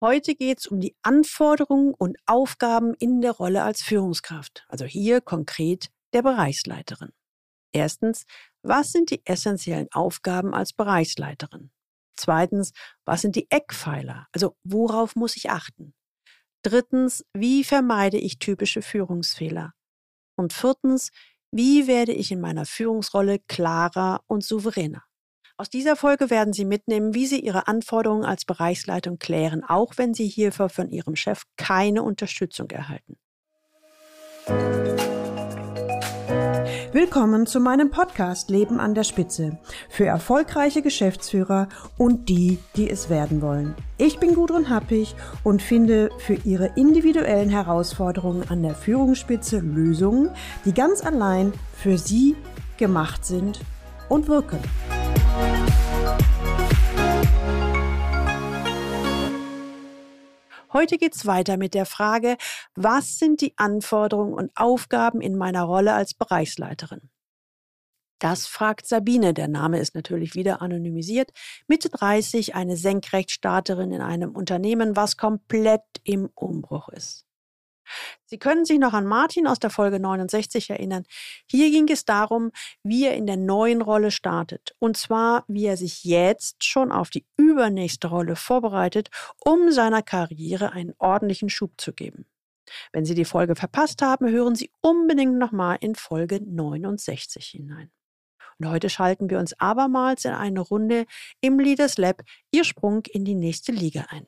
Heute geht es um die Anforderungen und Aufgaben in der Rolle als Führungskraft, also hier konkret der Bereichsleiterin. Erstens, was sind die essentiellen Aufgaben als Bereichsleiterin? Zweitens, was sind die Eckpfeiler? Also worauf muss ich achten? Drittens, wie vermeide ich typische Führungsfehler? Und viertens, wie werde ich in meiner Führungsrolle klarer und souveräner? Aus dieser Folge werden Sie mitnehmen, wie Sie Ihre Anforderungen als Bereichsleitung klären, auch wenn Sie hierfür von Ihrem Chef keine Unterstützung erhalten. Willkommen zu meinem Podcast Leben an der Spitze für erfolgreiche Geschäftsführer und die, die es werden wollen. Ich bin Gudrun Happig und finde für Ihre individuellen Herausforderungen an der Führungsspitze Lösungen, die ganz allein für Sie gemacht sind und wirken. Heute geht's weiter mit der Frage, was sind die Anforderungen und Aufgaben in meiner Rolle als Bereichsleiterin? Das fragt Sabine, der Name ist natürlich wieder anonymisiert, Mitte 30, eine Senkrechtstarterin in einem Unternehmen, was komplett im Umbruch ist. Sie können sich noch an Martin aus der Folge 69 erinnern. Hier ging es darum, wie er in der neuen Rolle startet. Und zwar, wie er sich jetzt schon auf die übernächste Rolle vorbereitet, um seiner Karriere einen ordentlichen Schub zu geben. Wenn Sie die Folge verpasst haben, hören Sie unbedingt nochmal in Folge 69 hinein. Und heute schalten wir uns abermals in eine Runde im Leaders Lab Ihr Sprung in die nächste Liga ein.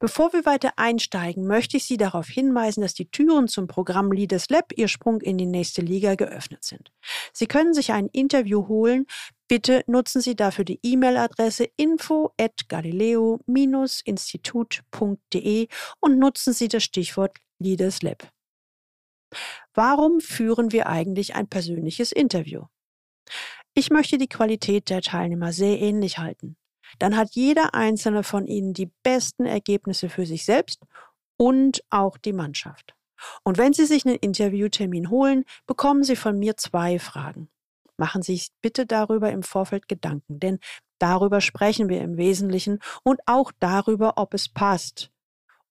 Bevor wir weiter einsteigen, möchte ich Sie darauf hinweisen, dass die Türen zum Programm Leaders Lab Ihr Sprung in die nächste Liga geöffnet sind. Sie können sich ein Interview holen. Bitte nutzen Sie dafür die E-Mail-Adresse info at galileo-institut.de und nutzen Sie das Stichwort Leaders Lab. Warum führen wir eigentlich ein persönliches Interview? Ich möchte die Qualität der Teilnehmer sehr ähnlich halten dann hat jeder einzelne von ihnen die besten Ergebnisse für sich selbst und auch die Mannschaft. Und wenn Sie sich einen Interviewtermin holen, bekommen Sie von mir zwei Fragen. Machen Sie sich bitte darüber im Vorfeld Gedanken, denn darüber sprechen wir im Wesentlichen und auch darüber, ob es passt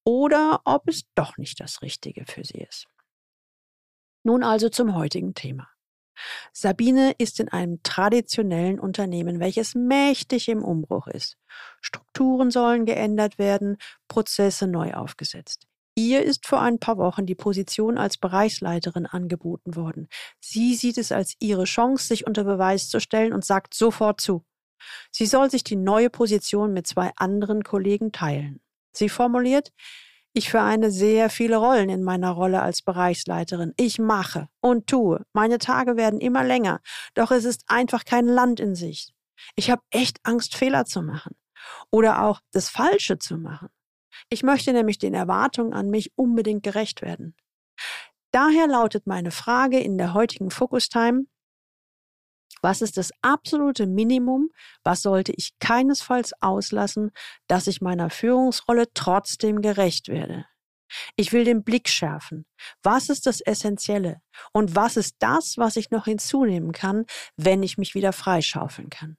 oder ob es doch nicht das Richtige für Sie ist. Nun also zum heutigen Thema. Sabine ist in einem traditionellen Unternehmen, welches mächtig im Umbruch ist. Strukturen sollen geändert werden, Prozesse neu aufgesetzt. Ihr ist vor ein paar Wochen die Position als Bereichsleiterin angeboten worden. Sie sieht es als ihre Chance, sich unter Beweis zu stellen und sagt sofort zu. Sie soll sich die neue Position mit zwei anderen Kollegen teilen. Sie formuliert, ich vereine sehr viele Rollen in meiner Rolle als Bereichsleiterin. Ich mache und tue. Meine Tage werden immer länger, doch es ist einfach kein Land in sich. Ich habe echt Angst, Fehler zu machen oder auch das Falsche zu machen. Ich möchte nämlich den Erwartungen an mich unbedingt gerecht werden. Daher lautet meine Frage in der heutigen Focus Time, was ist das absolute Minimum? Was sollte ich keinesfalls auslassen, dass ich meiner Führungsrolle trotzdem gerecht werde? Ich will den Blick schärfen. Was ist das Essentielle? Und was ist das, was ich noch hinzunehmen kann, wenn ich mich wieder freischaufeln kann?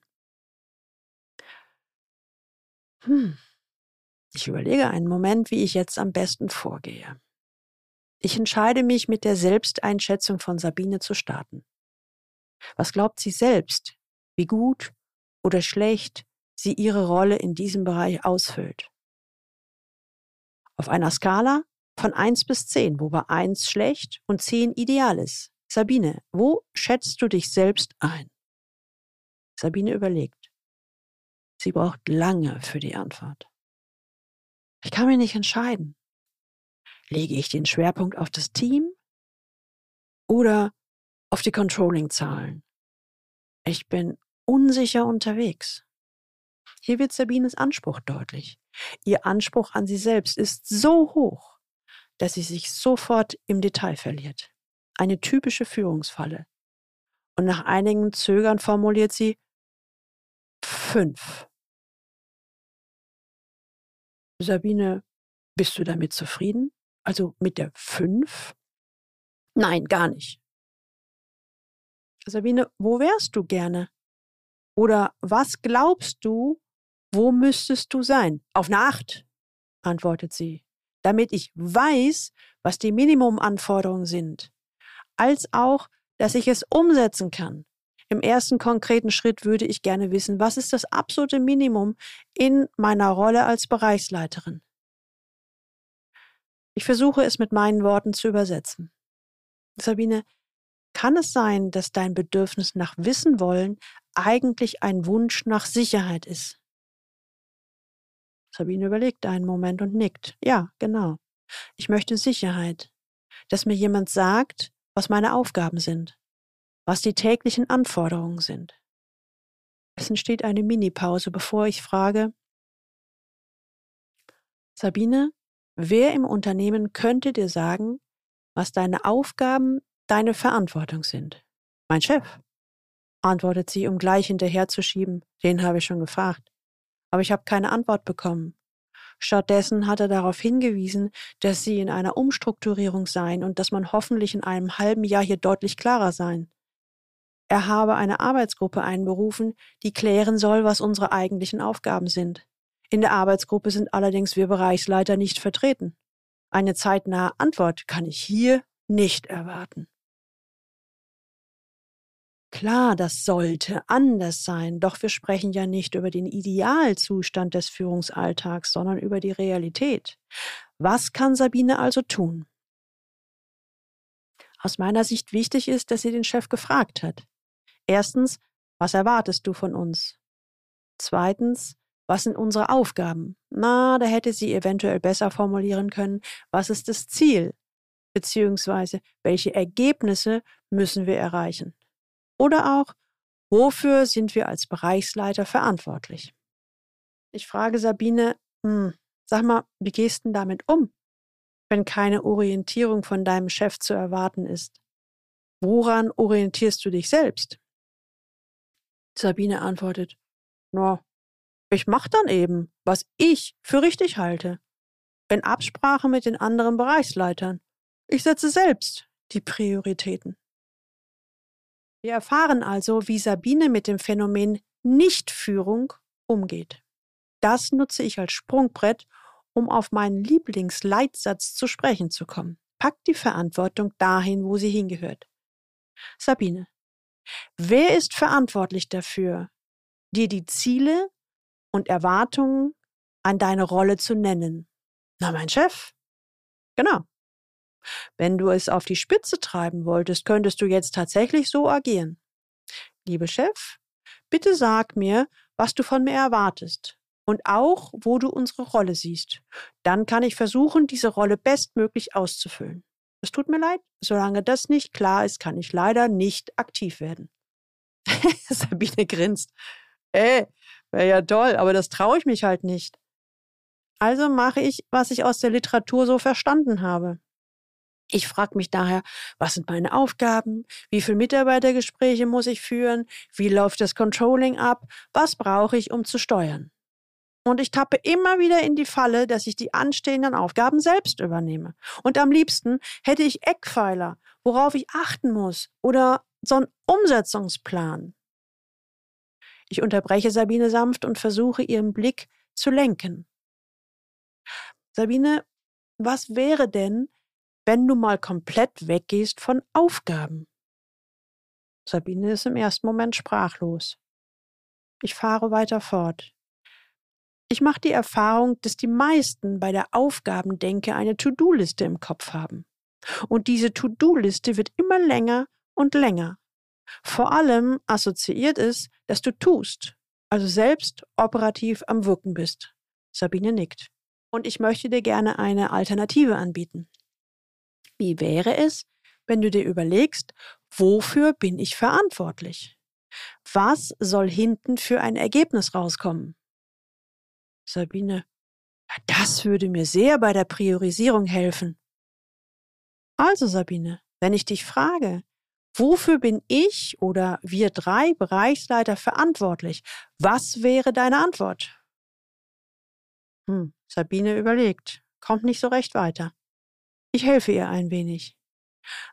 Hm. Ich überlege einen Moment, wie ich jetzt am besten vorgehe. Ich entscheide mich, mit der Selbsteinschätzung von Sabine zu starten. Was glaubt sie selbst, wie gut oder schlecht sie ihre Rolle in diesem Bereich ausfüllt? Auf einer Skala von 1 bis 10, wobei 1 schlecht und 10 ideal ist. Sabine, wo schätzt du dich selbst ein? Sabine überlegt. Sie braucht lange für die Antwort. Ich kann mich nicht entscheiden. Lege ich den Schwerpunkt auf das Team oder auf die Controlling-Zahlen. Ich bin unsicher unterwegs. Hier wird Sabines Anspruch deutlich. Ihr Anspruch an sie selbst ist so hoch, dass sie sich sofort im Detail verliert. Eine typische Führungsfalle. Und nach einigen Zögern formuliert sie fünf. Sabine, bist du damit zufrieden? Also mit der fünf? Nein, gar nicht. Sabine, wo wärst du gerne? Oder was glaubst du, wo müsstest du sein? Auf eine Acht. antwortet sie, damit ich weiß, was die Minimumanforderungen sind, als auch, dass ich es umsetzen kann. Im ersten konkreten Schritt würde ich gerne wissen, was ist das absolute Minimum in meiner Rolle als Bereichsleiterin. Ich versuche es mit meinen Worten zu übersetzen. Sabine, kann es sein, dass dein Bedürfnis nach Wissen wollen eigentlich ein Wunsch nach Sicherheit ist? Sabine überlegt einen Moment und nickt. Ja, genau. Ich möchte Sicherheit. Dass mir jemand sagt, was meine Aufgaben sind, was die täglichen Anforderungen sind. Es entsteht eine Minipause, bevor ich frage, Sabine, wer im Unternehmen könnte dir sagen, was deine Aufgaben, deine Verantwortung sind? Mein Chef, antwortet sie, um gleich hinterherzuschieben. Den habe ich schon gefragt. Aber ich habe keine Antwort bekommen. Stattdessen hat er darauf hingewiesen, dass sie in einer Umstrukturierung seien und dass man hoffentlich in einem halben Jahr hier deutlich klarer sein. Er habe eine Arbeitsgruppe einberufen, die klären soll, was unsere eigentlichen Aufgaben sind. In der Arbeitsgruppe sind allerdings wir Bereichsleiter nicht vertreten. Eine zeitnahe Antwort kann ich hier nicht erwarten. Klar, das sollte anders sein, doch wir sprechen ja nicht über den Idealzustand des Führungsalltags, sondern über die Realität. Was kann Sabine also tun? Aus meiner Sicht wichtig ist, dass sie den Chef gefragt hat. Erstens, was erwartest du von uns? Zweitens, was sind unsere Aufgaben? Na, da hätte sie eventuell besser formulieren können, was ist das Ziel? Beziehungsweise, welche Ergebnisse müssen wir erreichen? Oder auch, wofür sind wir als Bereichsleiter verantwortlich? Ich frage Sabine, hm, sag mal, wie gehst du damit um, wenn keine Orientierung von deinem Chef zu erwarten ist? Woran orientierst du dich selbst? Sabine antwortet, na, ich mach dann eben, was ich für richtig halte. In Absprache mit den anderen Bereichsleitern. Ich setze selbst die Prioritäten. Wir erfahren also, wie Sabine mit dem Phänomen Nichtführung umgeht. Das nutze ich als Sprungbrett, um auf meinen Lieblingsleitsatz zu sprechen zu kommen. Packt die Verantwortung dahin, wo sie hingehört. Sabine, wer ist verantwortlich dafür, dir die Ziele und Erwartungen an deine Rolle zu nennen? Na, mein Chef. Genau. Wenn du es auf die Spitze treiben wolltest, könntest du jetzt tatsächlich so agieren. Liebe Chef, bitte sag mir, was du von mir erwartest und auch, wo du unsere Rolle siehst. Dann kann ich versuchen, diese Rolle bestmöglich auszufüllen. Es tut mir leid, solange das nicht klar ist, kann ich leider nicht aktiv werden. Sabine grinst. Äh, wäre ja toll, aber das traue ich mich halt nicht. Also mache ich, was ich aus der Literatur so verstanden habe. Ich frage mich daher, was sind meine Aufgaben? Wie viele Mitarbeitergespräche muss ich führen? Wie läuft das Controlling ab? Was brauche ich, um zu steuern? Und ich tappe immer wieder in die Falle, dass ich die anstehenden Aufgaben selbst übernehme. Und am liebsten hätte ich Eckpfeiler, worauf ich achten muss oder so einen Umsetzungsplan. Ich unterbreche Sabine sanft und versuche ihren Blick zu lenken. Sabine, was wäre denn, wenn du mal komplett weggehst von Aufgaben? Sabine ist im ersten Moment sprachlos. Ich fahre weiter fort. Ich mache die Erfahrung, dass die meisten bei der Aufgabendenke eine To-Do-Liste im Kopf haben. Und diese To-Do-Liste wird immer länger und länger. Vor allem assoziiert es, dass du tust, also selbst operativ am Wirken bist. Sabine nickt. Und ich möchte dir gerne eine Alternative anbieten. Wie wäre es, wenn du dir überlegst, wofür bin ich verantwortlich? Was soll hinten für ein Ergebnis rauskommen? Sabine, das würde mir sehr bei der Priorisierung helfen. Also Sabine, wenn ich dich frage, wofür bin ich oder wir drei Bereichsleiter verantwortlich, was wäre deine Antwort? Hm, Sabine überlegt, kommt nicht so recht weiter. Ich helfe ihr ein wenig.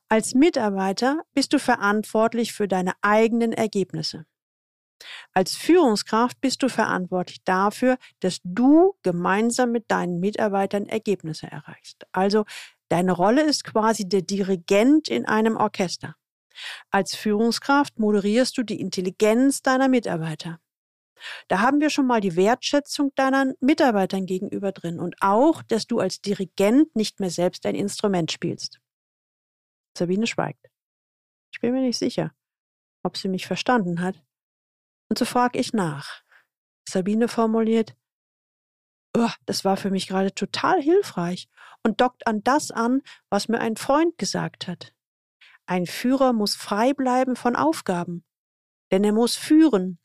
Als Mitarbeiter bist du verantwortlich für deine eigenen Ergebnisse. Als Führungskraft bist du verantwortlich dafür, dass du gemeinsam mit deinen Mitarbeitern Ergebnisse erreichst. Also deine Rolle ist quasi der Dirigent in einem Orchester. Als Führungskraft moderierst du die Intelligenz deiner Mitarbeiter. Da haben wir schon mal die Wertschätzung deiner Mitarbeitern gegenüber drin und auch, dass du als Dirigent nicht mehr selbst ein Instrument spielst. Sabine schweigt. Ich bin mir nicht sicher, ob sie mich verstanden hat. Und so frage ich nach. Sabine formuliert, oh, das war für mich gerade total hilfreich und dockt an das an, was mir ein Freund gesagt hat. Ein Führer muss frei bleiben von Aufgaben, denn er muss führen.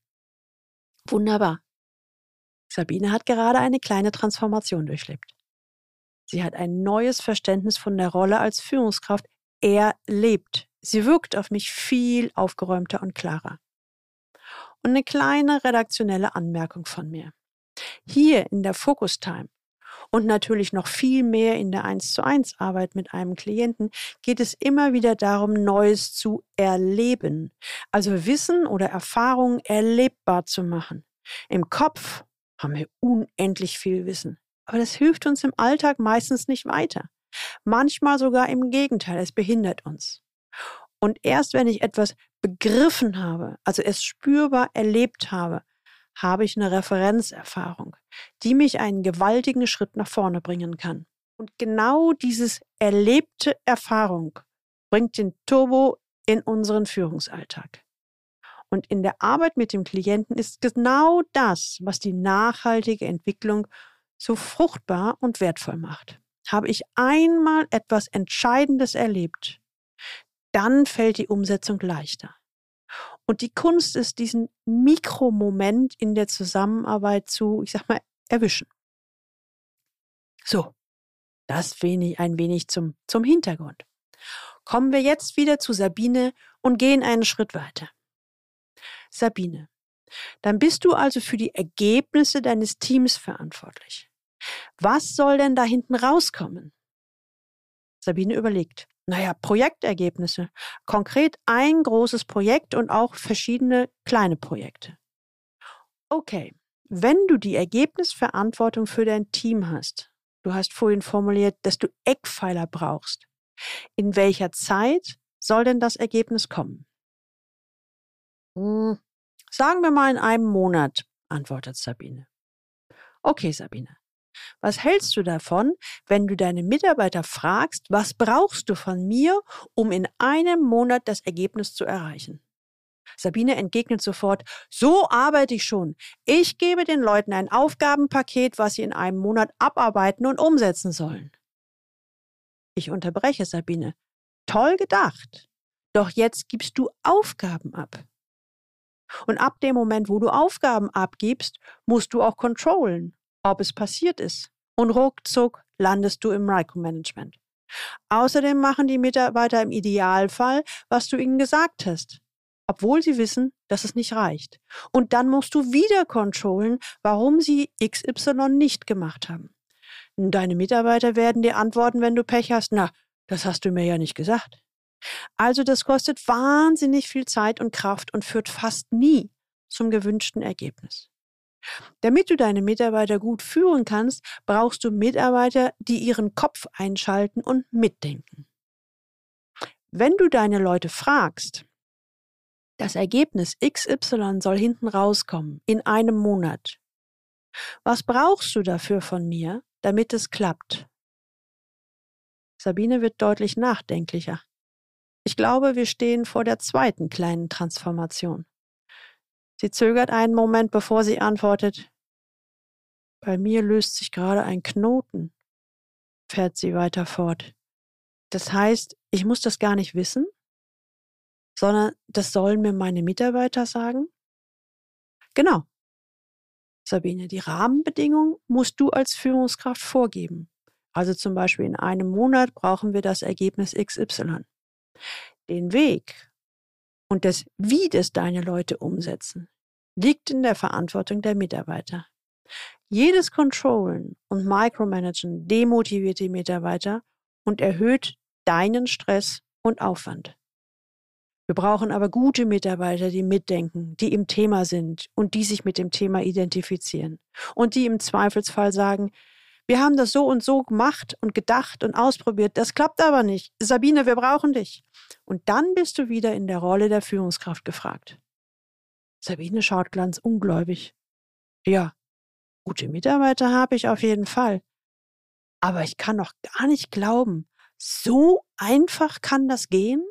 Wunderbar. Sabine hat gerade eine kleine Transformation durchlebt. Sie hat ein neues Verständnis von der Rolle als Führungskraft. Er lebt. Sie wirkt auf mich viel aufgeräumter und klarer. Und eine kleine redaktionelle Anmerkung von mir. Hier in der Focus Time und natürlich noch viel mehr in der 1 zu 1 Arbeit mit einem Klienten geht es immer wieder darum, Neues zu erleben. Also Wissen oder Erfahrungen erlebbar zu machen. Im Kopf haben wir unendlich viel Wissen. Aber das hilft uns im Alltag meistens nicht weiter. Manchmal sogar im Gegenteil, es behindert uns. Und erst wenn ich etwas begriffen habe, also es spürbar erlebt habe, habe ich eine Referenzerfahrung, die mich einen gewaltigen Schritt nach vorne bringen kann. Und genau dieses erlebte Erfahrung bringt den Turbo in unseren Führungsalltag. Und in der Arbeit mit dem Klienten ist genau das, was die nachhaltige Entwicklung so fruchtbar und wertvoll macht. Habe ich einmal etwas Entscheidendes erlebt, dann fällt die Umsetzung leichter. Und die Kunst ist, diesen Mikromoment in der Zusammenarbeit zu, ich sag mal, erwischen. So, das wenig, ein wenig zum, zum Hintergrund. Kommen wir jetzt wieder zu Sabine und gehen einen Schritt weiter. Sabine, dann bist du also für die Ergebnisse deines Teams verantwortlich. Was soll denn da hinten rauskommen? Sabine überlegt naja, Projektergebnisse. Konkret ein großes Projekt und auch verschiedene kleine Projekte. Okay, wenn du die Ergebnisverantwortung für dein Team hast, du hast vorhin formuliert, dass du Eckpfeiler brauchst, in welcher Zeit soll denn das Ergebnis kommen? Hm, sagen wir mal in einem Monat, antwortet Sabine. Okay, Sabine. Was hältst du davon, wenn du deine Mitarbeiter fragst, was brauchst du von mir, um in einem Monat das Ergebnis zu erreichen? Sabine entgegnet sofort, so arbeite ich schon. Ich gebe den Leuten ein Aufgabenpaket, was sie in einem Monat abarbeiten und umsetzen sollen. Ich unterbreche Sabine. Toll gedacht. Doch jetzt gibst du Aufgaben ab. Und ab dem Moment, wo du Aufgaben abgibst, musst du auch controllen ob es passiert ist. Und ruckzuck landest du im Micromanagement. Außerdem machen die Mitarbeiter im Idealfall, was du ihnen gesagt hast, obwohl sie wissen, dass es nicht reicht. Und dann musst du wieder controllen, warum sie XY nicht gemacht haben. Deine Mitarbeiter werden dir antworten, wenn du Pech hast, na, das hast du mir ja nicht gesagt. Also das kostet wahnsinnig viel Zeit und Kraft und führt fast nie zum gewünschten Ergebnis. Damit du deine Mitarbeiter gut führen kannst, brauchst du Mitarbeiter, die ihren Kopf einschalten und mitdenken. Wenn du deine Leute fragst, das Ergebnis XY soll hinten rauskommen in einem Monat. Was brauchst du dafür von mir, damit es klappt? Sabine wird deutlich nachdenklicher. Ich glaube, wir stehen vor der zweiten kleinen Transformation. Sie zögert einen Moment, bevor sie antwortet. Bei mir löst sich gerade ein Knoten, fährt sie weiter fort. Das heißt, ich muss das gar nicht wissen, sondern das sollen mir meine Mitarbeiter sagen? Genau. Sabine, die Rahmenbedingungen musst du als Führungskraft vorgeben. Also zum Beispiel in einem Monat brauchen wir das Ergebnis XY. Den Weg und das Wie das deine Leute umsetzen, liegt in der Verantwortung der Mitarbeiter. Jedes Controllen und Micromanagen demotiviert die Mitarbeiter und erhöht deinen Stress und Aufwand. Wir brauchen aber gute Mitarbeiter, die mitdenken, die im Thema sind und die sich mit dem Thema identifizieren und die im Zweifelsfall sagen, wir haben das so und so gemacht und gedacht und ausprobiert, das klappt aber nicht. Sabine, wir brauchen dich. Und dann bist du wieder in der Rolle der Führungskraft gefragt. Sabine schaut ganz ungläubig. Ja, gute Mitarbeiter habe ich auf jeden Fall. Aber ich kann doch gar nicht glauben, so einfach kann das gehen?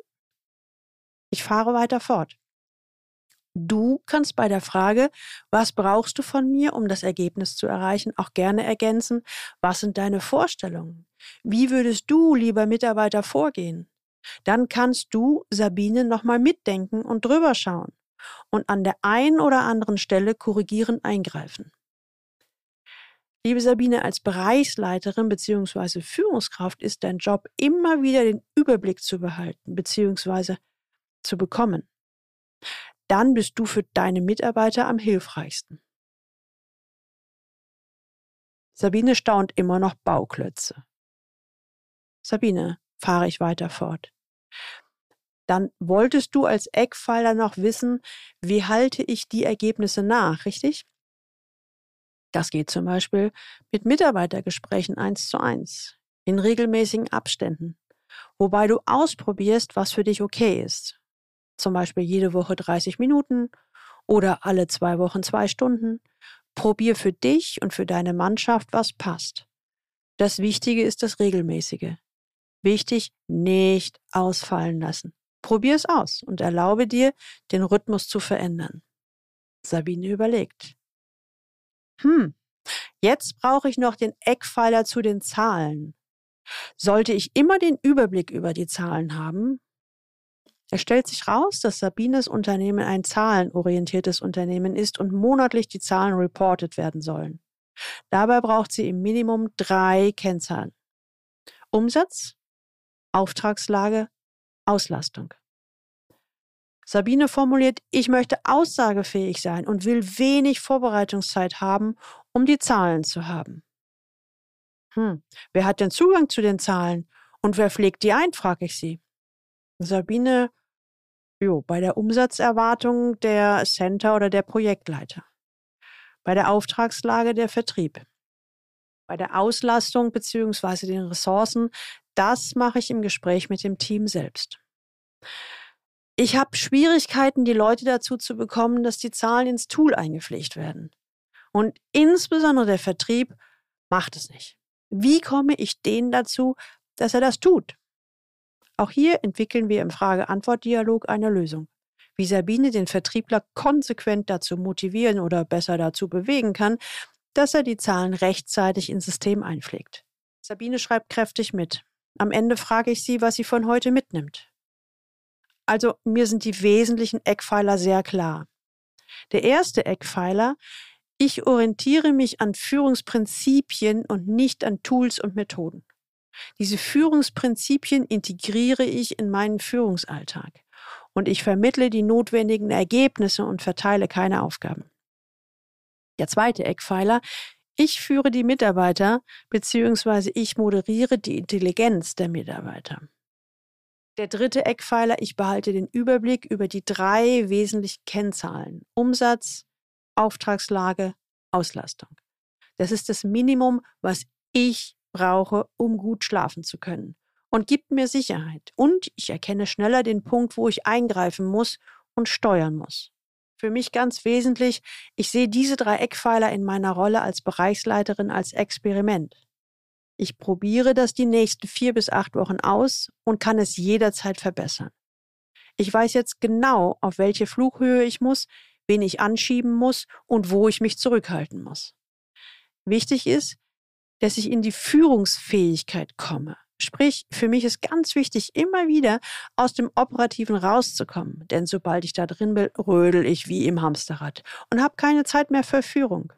Ich fahre weiter fort. Du kannst bei der Frage, was brauchst du von mir, um das Ergebnis zu erreichen, auch gerne ergänzen, was sind deine Vorstellungen? Wie würdest du, lieber Mitarbeiter, vorgehen? Dann kannst du, Sabine, nochmal mitdenken und drüber schauen und an der einen oder anderen Stelle korrigierend eingreifen. Liebe Sabine, als Bereichsleiterin bzw. Führungskraft ist dein Job immer wieder den Überblick zu behalten bzw. zu bekommen. Dann bist du für deine Mitarbeiter am hilfreichsten. Sabine staunt immer noch Bauklötze. Sabine, fahre ich weiter fort. Dann wolltest du als Eckpfeiler noch wissen, wie halte ich die Ergebnisse nach, richtig? Das geht zum Beispiel mit Mitarbeitergesprächen eins zu eins, in regelmäßigen Abständen, wobei du ausprobierst, was für dich okay ist. Zum Beispiel jede Woche 30 Minuten oder alle zwei Wochen zwei Stunden. Probier für dich und für deine Mannschaft, was passt. Das Wichtige ist das Regelmäßige. Wichtig, nicht ausfallen lassen. Probier es aus und erlaube dir, den Rhythmus zu verändern. Sabine überlegt. Hm, jetzt brauche ich noch den Eckpfeiler zu den Zahlen. Sollte ich immer den Überblick über die Zahlen haben? Es stellt sich raus, dass Sabines Unternehmen ein zahlenorientiertes Unternehmen ist und monatlich die Zahlen reported werden sollen. Dabei braucht sie im Minimum drei Kennzahlen. Umsatz, Auftragslage, Auslastung. Sabine formuliert, ich möchte aussagefähig sein und will wenig Vorbereitungszeit haben, um die Zahlen zu haben. Hm, wer hat denn Zugang zu den Zahlen und wer pflegt die ein, frage ich sie. Sabine, jo, bei der Umsatzerwartung der Center oder der Projektleiter. Bei der Auftragslage der Vertrieb. Bei der Auslastung bzw. den Ressourcen, das mache ich im Gespräch mit dem Team selbst. Ich habe Schwierigkeiten, die Leute dazu zu bekommen, dass die Zahlen ins Tool eingepflegt werden. Und insbesondere der Vertrieb macht es nicht. Wie komme ich denen dazu, dass er das tut? Auch hier entwickeln wir im Frage-Antwort-Dialog eine Lösung. Wie Sabine den Vertriebler konsequent dazu motivieren oder besser dazu bewegen kann, dass er die Zahlen rechtzeitig ins System einpflegt. Sabine schreibt kräftig mit. Am Ende frage ich sie, was sie von heute mitnimmt. Also mir sind die wesentlichen Eckpfeiler sehr klar. Der erste Eckpfeiler, ich orientiere mich an Führungsprinzipien und nicht an Tools und Methoden. Diese Führungsprinzipien integriere ich in meinen Führungsalltag und ich vermittle die notwendigen Ergebnisse und verteile keine Aufgaben. Der zweite Eckpfeiler, ich führe die Mitarbeiter bzw. ich moderiere die Intelligenz der Mitarbeiter. Der dritte Eckpfeiler, ich behalte den Überblick über die drei wesentlichen Kennzahlen. Umsatz, Auftragslage, Auslastung. Das ist das Minimum, was ich brauche, um gut schlafen zu können. Und gibt mir Sicherheit. Und ich erkenne schneller den Punkt, wo ich eingreifen muss und steuern muss. Für mich ganz wesentlich, ich sehe diese drei Eckpfeiler in meiner Rolle als Bereichsleiterin als Experiment. Ich probiere das die nächsten vier bis acht Wochen aus und kann es jederzeit verbessern. Ich weiß jetzt genau, auf welche Flughöhe ich muss, wen ich anschieben muss und wo ich mich zurückhalten muss. Wichtig ist, dass ich in die Führungsfähigkeit komme. Sprich, für mich ist ganz wichtig, immer wieder aus dem Operativen rauszukommen. Denn sobald ich da drin bin, rödel ich wie im Hamsterrad und habe keine Zeit mehr für Führung.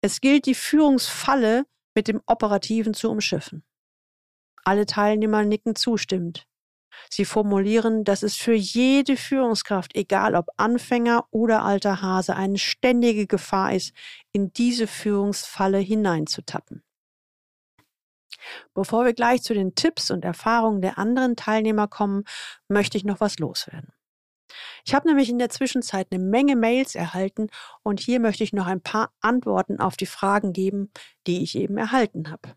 Es gilt, die Führungsfalle mit dem Operativen zu umschiffen. Alle Teilnehmer nicken zustimmend. Sie formulieren, dass es für jede Führungskraft, egal ob Anfänger oder alter Hase, eine ständige Gefahr ist, in diese Führungsfalle hineinzutappen. Bevor wir gleich zu den Tipps und Erfahrungen der anderen Teilnehmer kommen, möchte ich noch was loswerden. Ich habe nämlich in der Zwischenzeit eine Menge Mails erhalten und hier möchte ich noch ein paar Antworten auf die Fragen geben, die ich eben erhalten habe.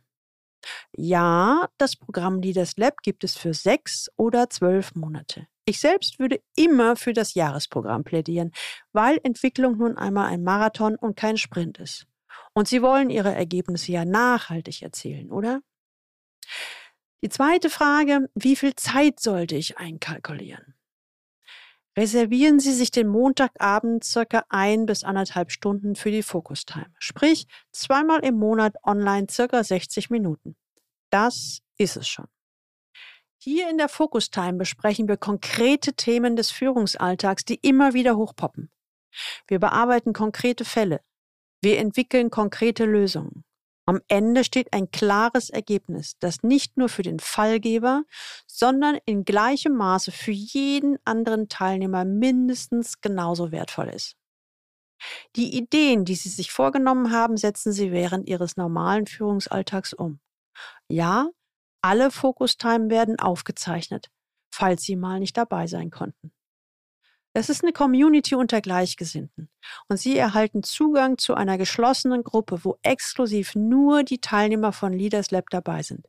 Ja, das Programm Leaders Lab gibt es für sechs oder zwölf Monate. Ich selbst würde immer für das Jahresprogramm plädieren, weil Entwicklung nun einmal ein Marathon und kein Sprint ist. Und Sie wollen Ihre Ergebnisse ja nachhaltig erzielen, oder? Die zweite Frage, wie viel Zeit sollte ich einkalkulieren? Reservieren Sie sich den Montagabend circa ein bis anderthalb Stunden für die Focus Time. Sprich, zweimal im Monat online circa 60 Minuten. Das ist es schon. Hier in der Focus Time besprechen wir konkrete Themen des Führungsalltags, die immer wieder hochpoppen. Wir bearbeiten konkrete Fälle. Wir entwickeln konkrete Lösungen. Am Ende steht ein klares Ergebnis, das nicht nur für den Fallgeber, sondern in gleichem Maße für jeden anderen Teilnehmer mindestens genauso wertvoll ist. Die Ideen, die Sie sich vorgenommen haben, setzen Sie während Ihres normalen Führungsalltags um. Ja, alle Focus-Time werden aufgezeichnet, falls Sie mal nicht dabei sein konnten. Es ist eine Community unter Gleichgesinnten und Sie erhalten Zugang zu einer geschlossenen Gruppe, wo exklusiv nur die Teilnehmer von Leaders Lab dabei sind.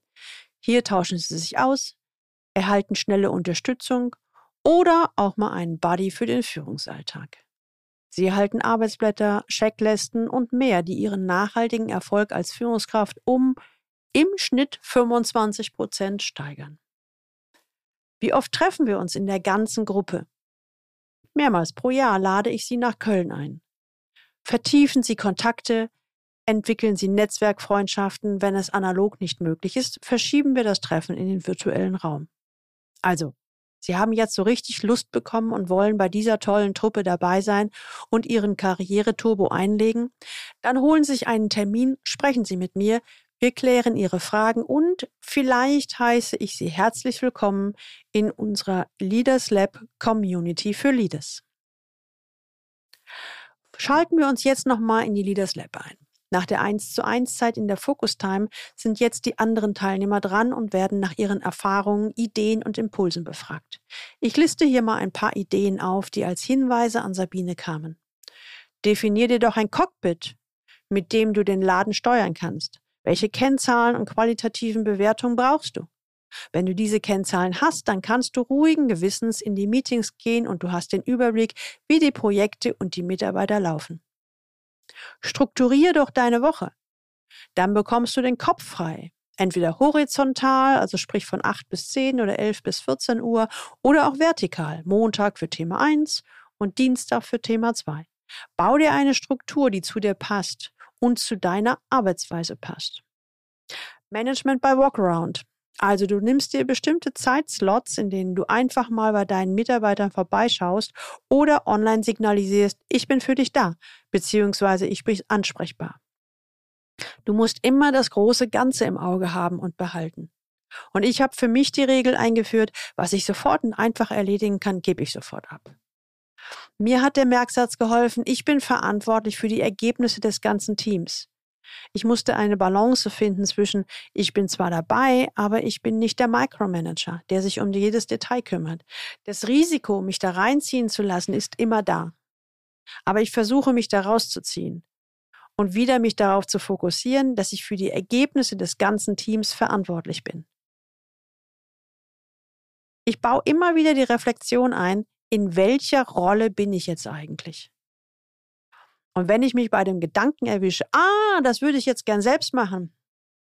Hier tauschen Sie sich aus, erhalten schnelle Unterstützung oder auch mal einen Buddy für den Führungsalltag. Sie erhalten Arbeitsblätter, Checklisten und mehr, die Ihren nachhaltigen Erfolg als Führungskraft um im Schnitt 25 Prozent steigern. Wie oft treffen wir uns in der ganzen Gruppe? Mehrmals pro Jahr lade ich Sie nach Köln ein. Vertiefen Sie Kontakte, entwickeln Sie Netzwerkfreundschaften. Wenn es analog nicht möglich ist, verschieben wir das Treffen in den virtuellen Raum. Also, Sie haben jetzt so richtig Lust bekommen und wollen bei dieser tollen Truppe dabei sein und Ihren Karriereturbo einlegen? Dann holen Sie sich einen Termin, sprechen Sie mit mir. Wir klären Ihre Fragen und vielleicht heiße ich Sie herzlich willkommen in unserer Leaders Lab Community für Leaders. Schalten wir uns jetzt nochmal in die Leaders Lab ein. Nach der 1 zu 1 Zeit in der Focus Time sind jetzt die anderen Teilnehmer dran und werden nach ihren Erfahrungen, Ideen und Impulsen befragt. Ich liste hier mal ein paar Ideen auf, die als Hinweise an Sabine kamen. Definier dir doch ein Cockpit, mit dem du den Laden steuern kannst. Welche Kennzahlen und qualitativen Bewertungen brauchst du? Wenn du diese Kennzahlen hast, dann kannst du ruhigen Gewissens in die Meetings gehen und du hast den Überblick, wie die Projekte und die Mitarbeiter laufen. Strukturier doch deine Woche. Dann bekommst du den Kopf frei. Entweder horizontal, also sprich von 8 bis 10 oder 11 bis 14 Uhr, oder auch vertikal, Montag für Thema 1 und Dienstag für Thema 2. Bau dir eine Struktur, die zu dir passt und zu deiner Arbeitsweise passt. Management by Walkaround. Also du nimmst dir bestimmte Zeitslots, in denen du einfach mal bei deinen Mitarbeitern vorbeischaust oder online signalisierst, ich bin für dich da, beziehungsweise ich bin ansprechbar. Du musst immer das große Ganze im Auge haben und behalten. Und ich habe für mich die Regel eingeführt, was ich sofort und einfach erledigen kann, gebe ich sofort ab. Mir hat der Merksatz geholfen, ich bin verantwortlich für die Ergebnisse des ganzen Teams. Ich musste eine Balance finden zwischen, ich bin zwar dabei, aber ich bin nicht der Micromanager, der sich um jedes Detail kümmert. Das Risiko, mich da reinziehen zu lassen, ist immer da. Aber ich versuche, mich da rauszuziehen und wieder mich darauf zu fokussieren, dass ich für die Ergebnisse des ganzen Teams verantwortlich bin. Ich baue immer wieder die Reflexion ein, in welcher Rolle bin ich jetzt eigentlich? Und wenn ich mich bei dem Gedanken erwische, ah, das würde ich jetzt gern selbst machen,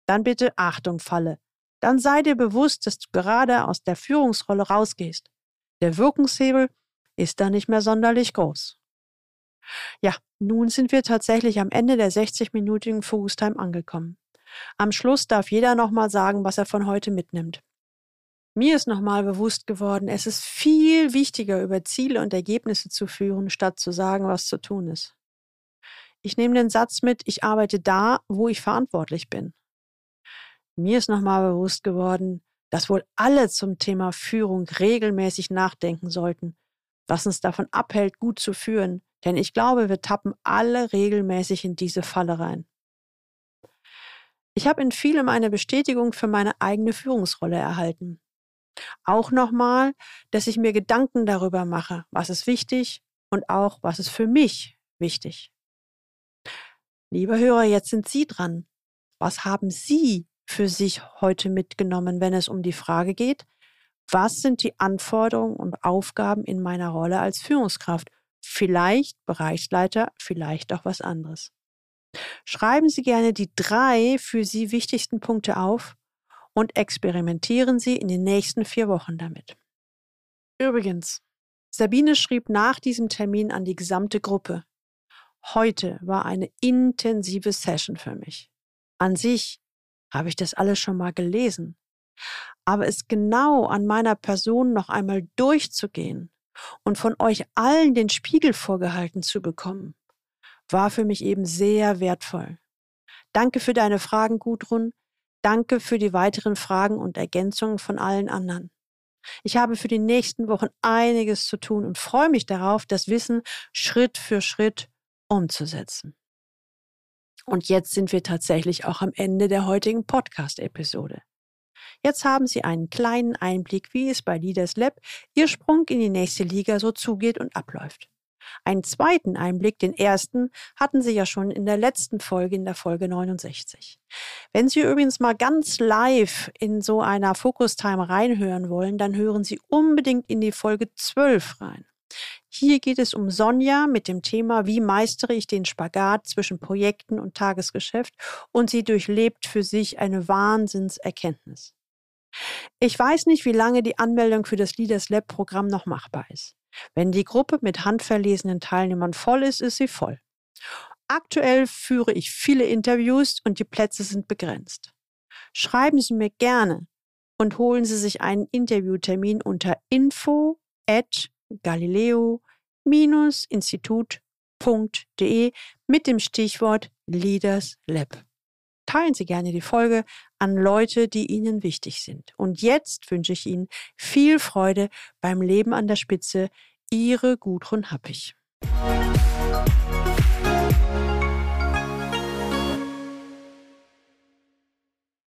dann bitte Achtung, Falle. Dann sei dir bewusst, dass du gerade aus der Führungsrolle rausgehst. Der Wirkungshebel ist da nicht mehr sonderlich groß. Ja, nun sind wir tatsächlich am Ende der 60-minütigen Focus-Time angekommen. Am Schluss darf jeder nochmal sagen, was er von heute mitnimmt. Mir ist nochmal bewusst geworden, es ist viel wichtiger, über Ziele und Ergebnisse zu führen, statt zu sagen, was zu tun ist. Ich nehme den Satz mit, ich arbeite da, wo ich verantwortlich bin. Mir ist nochmal bewusst geworden, dass wohl alle zum Thema Führung regelmäßig nachdenken sollten, was uns davon abhält, gut zu führen. Denn ich glaube, wir tappen alle regelmäßig in diese Falle rein. Ich habe in vielem eine Bestätigung für meine eigene Führungsrolle erhalten. Auch nochmal, dass ich mir Gedanken darüber mache, was ist wichtig und auch, was ist für mich wichtig. Lieber Hörer, jetzt sind Sie dran. Was haben Sie für sich heute mitgenommen, wenn es um die Frage geht, was sind die Anforderungen und Aufgaben in meiner Rolle als Führungskraft? Vielleicht Bereichsleiter, vielleicht auch was anderes. Schreiben Sie gerne die drei für Sie wichtigsten Punkte auf und experimentieren Sie in den nächsten vier Wochen damit. Übrigens, Sabine schrieb nach diesem Termin an die gesamte Gruppe. Heute war eine intensive Session für mich. An sich habe ich das alles schon mal gelesen. Aber es genau an meiner Person noch einmal durchzugehen und von euch allen den Spiegel vorgehalten zu bekommen, war für mich eben sehr wertvoll. Danke für deine Fragen, Gudrun. Danke für die weiteren Fragen und Ergänzungen von allen anderen. Ich habe für die nächsten Wochen einiges zu tun und freue mich darauf, das Wissen Schritt für Schritt umzusetzen. Und jetzt sind wir tatsächlich auch am Ende der heutigen Podcast-Episode. Jetzt haben Sie einen kleinen Einblick, wie es bei Leaders Lab Ihr Sprung in die nächste Liga so zugeht und abläuft. Einen zweiten Einblick, den ersten, hatten Sie ja schon in der letzten Folge, in der Folge 69. Wenn Sie übrigens mal ganz live in so einer Focus Time reinhören wollen, dann hören Sie unbedingt in die Folge 12 rein. Hier geht es um Sonja mit dem Thema, wie meistere ich den Spagat zwischen Projekten und Tagesgeschäft und sie durchlebt für sich eine Wahnsinnserkenntnis. Ich weiß nicht, wie lange die Anmeldung für das Leaders Lab Programm noch machbar ist. Wenn die Gruppe mit handverlesenen Teilnehmern voll ist, ist sie voll. Aktuell führe ich viele Interviews und die Plätze sind begrenzt. Schreiben Sie mir gerne und holen Sie sich einen Interviewtermin unter info at galileo-institut.de mit dem Stichwort Leaders Lab. Teilen Sie gerne die Folge an Leute, die Ihnen wichtig sind. Und jetzt wünsche ich Ihnen viel Freude beim Leben an der Spitze. Ihre Gudrun Happig.